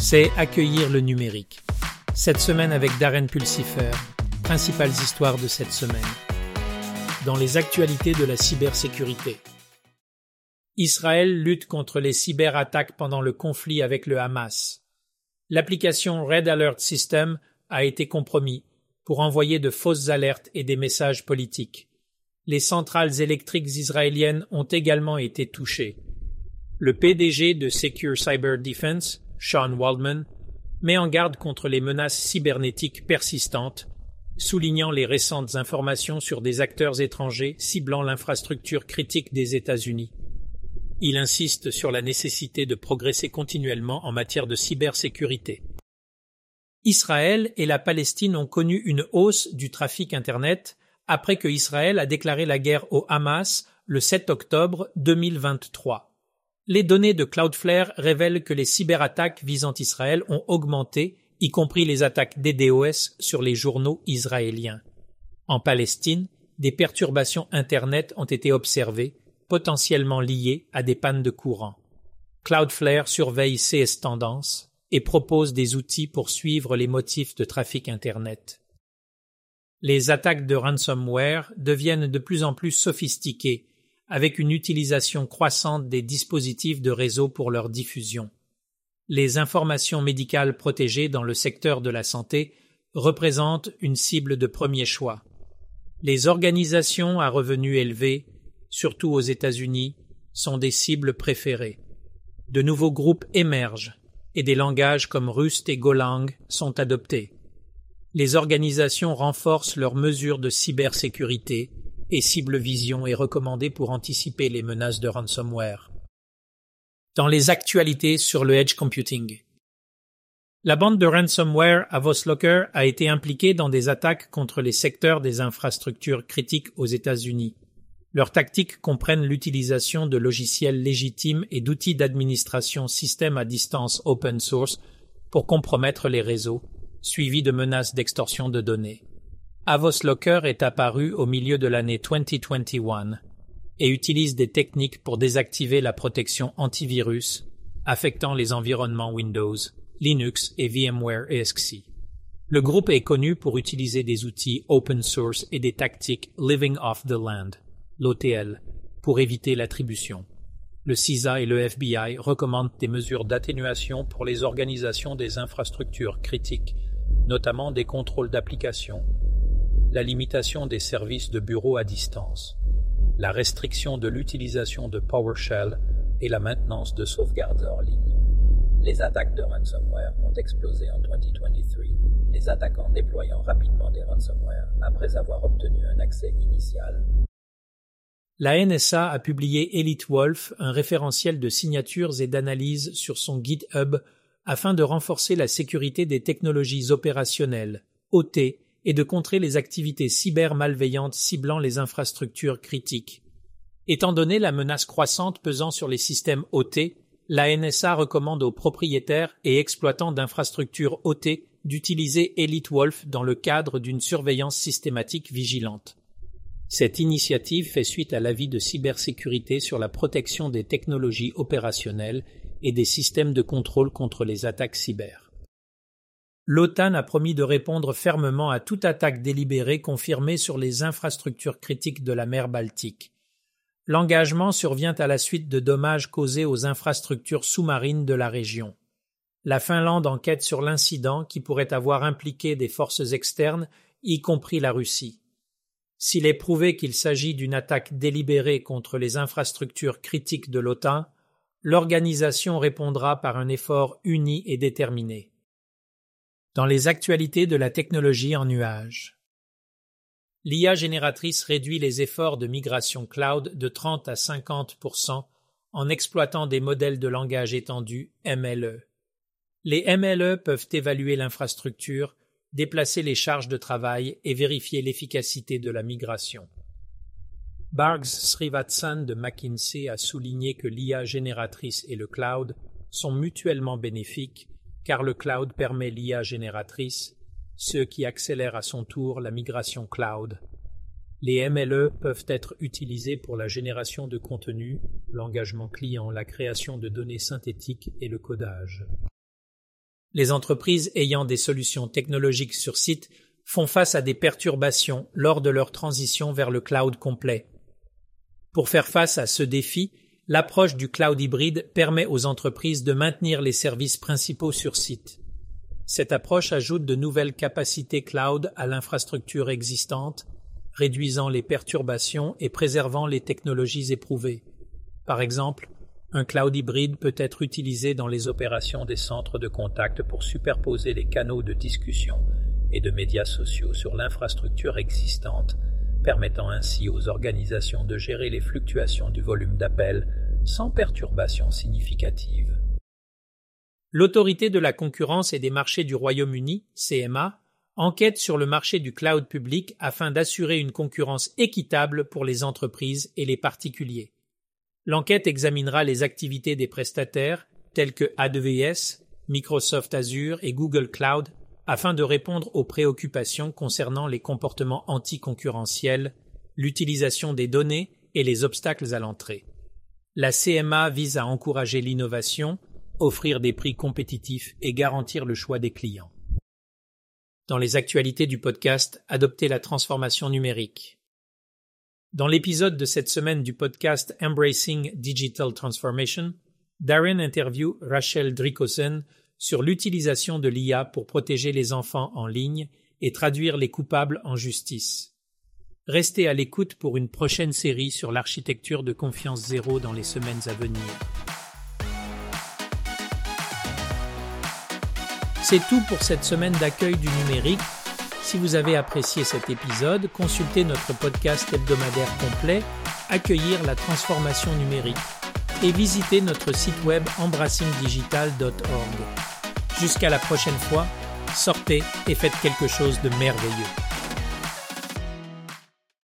c'est accueillir le numérique. Cette semaine avec Darren Pulsifer, principales histoires de cette semaine. Dans les actualités de la cybersécurité. Israël lutte contre les cyberattaques pendant le conflit avec le Hamas. L'application Red Alert System a été compromis pour envoyer de fausses alertes et des messages politiques. Les centrales électriques israéliennes ont également été touchées. Le PDG de Secure Cyber Defense, Sean Waldman, met en garde contre les menaces cybernétiques persistantes, soulignant les récentes informations sur des acteurs étrangers ciblant l'infrastructure critique des États-Unis. Il insiste sur la nécessité de progresser continuellement en matière de cybersécurité. Israël et la Palestine ont connu une hausse du trafic Internet après que Israël a déclaré la guerre au Hamas le 7 octobre 2023 les données de Cloudflare révèlent que les cyberattaques visant Israël ont augmenté, y compris les attaques DDoS sur les journaux israéliens. En Palestine, des perturbations Internet ont été observées, potentiellement liées à des pannes de courant. Cloudflare surveille ces tendances et propose des outils pour suivre les motifs de trafic Internet. Les attaques de ransomware deviennent de plus en plus sophistiquées avec une utilisation croissante des dispositifs de réseau pour leur diffusion. Les informations médicales protégées dans le secteur de la santé représentent une cible de premier choix. Les organisations à revenus élevés, surtout aux États-Unis, sont des cibles préférées. De nouveaux groupes émergent et des langages comme Rust et Golang sont adoptés. Les organisations renforcent leurs mesures de cybersécurité et Cible Vision est recommandé pour anticiper les menaces de ransomware. Dans les actualités sur le edge computing. La bande de ransomware Avoslocker a été impliquée dans des attaques contre les secteurs des infrastructures critiques aux États-Unis. Leurs tactiques comprennent l'utilisation de logiciels légitimes et d'outils d'administration système à distance open source pour compromettre les réseaux, suivis de menaces d'extorsion de données. Avoslocker est apparu au milieu de l'année 2021 et utilise des techniques pour désactiver la protection antivirus affectant les environnements Windows, Linux et VMware EXE. Le groupe est connu pour utiliser des outils open source et des tactiques Living Off the Land, l'OTL, pour éviter l'attribution. Le CISA et le FBI recommandent des mesures d'atténuation pour les organisations des infrastructures critiques, notamment des contrôles d'application, la limitation des services de bureau à distance, la restriction de l'utilisation de PowerShell et la maintenance de sauvegardes hors ligne. Les attaques de ransomware ont explosé en 2023, les attaquants déployant rapidement des ransomware après avoir obtenu un accès initial. La NSA a publié Elite Wolf, un référentiel de signatures et d'analyse sur son GitHub afin de renforcer la sécurité des technologies opérationnelles, OT, et de contrer les activités cyber-malveillantes ciblant les infrastructures critiques. Étant donné la menace croissante pesant sur les systèmes OT, la NSA recommande aux propriétaires et exploitants d'infrastructures OT d'utiliser Elite Wolf dans le cadre d'une surveillance systématique vigilante. Cette initiative fait suite à l'avis de cybersécurité sur la protection des technologies opérationnelles et des systèmes de contrôle contre les attaques cyber l'OTAN a promis de répondre fermement à toute attaque délibérée confirmée sur les infrastructures critiques de la mer Baltique. L'engagement survient à la suite de dommages causés aux infrastructures sous-marines de la région. La Finlande enquête sur l'incident qui pourrait avoir impliqué des forces externes, y compris la Russie. S'il est prouvé qu'il s'agit d'une attaque délibérée contre les infrastructures critiques de l'OTAN, l'organisation répondra par un effort uni et déterminé dans les actualités de la technologie en nuage. L'IA génératrice réduit les efforts de migration cloud de 30 à 50% en exploitant des modèles de langage étendu MLE. Les MLE peuvent évaluer l'infrastructure, déplacer les charges de travail et vérifier l'efficacité de la migration. Bargs Srivatsan de McKinsey a souligné que l'IA génératrice et le cloud sont mutuellement bénéfiques car le cloud permet l'IA génératrice, ce qui accélère à son tour la migration cloud. Les MLE peuvent être utilisés pour la génération de contenu, l'engagement client, la création de données synthétiques et le codage. Les entreprises ayant des solutions technologiques sur site font face à des perturbations lors de leur transition vers le cloud complet. Pour faire face à ce défi, l'approche du cloud hybride permet aux entreprises de maintenir les services principaux sur site. Cette approche ajoute de nouvelles capacités cloud à l'infrastructure existante, réduisant les perturbations et préservant les technologies éprouvées. Par exemple, un cloud hybride peut être utilisé dans les opérations des centres de contact pour superposer les canaux de discussion et de médias sociaux sur l'infrastructure existante, permettant ainsi aux organisations de gérer les fluctuations du volume d'appels sans perturbation significative. L'autorité de la concurrence et des marchés du Royaume-Uni, CMA, enquête sur le marché du cloud public afin d'assurer une concurrence équitable pour les entreprises et les particuliers. L'enquête examinera les activités des prestataires tels que AWS, Microsoft Azure et Google Cloud afin de répondre aux préoccupations concernant les comportements anticoncurrentiels, l'utilisation des données et les obstacles à l'entrée. La CMA vise à encourager l'innovation, offrir des prix compétitifs et garantir le choix des clients. Dans les actualités du podcast, adopter la transformation numérique. Dans l'épisode de cette semaine du podcast Embracing Digital Transformation, Darren interview Rachel Drikosen sur l'utilisation de l'IA pour protéger les enfants en ligne et traduire les coupables en justice. Restez à l'écoute pour une prochaine série sur l'architecture de confiance zéro dans les semaines à venir. C'est tout pour cette semaine d'accueil du numérique. Si vous avez apprécié cet épisode, consultez notre podcast hebdomadaire complet Accueillir la transformation numérique et visitez notre site web embrassingdigital.org. Jusqu'à la prochaine fois, sortez et faites quelque chose de merveilleux.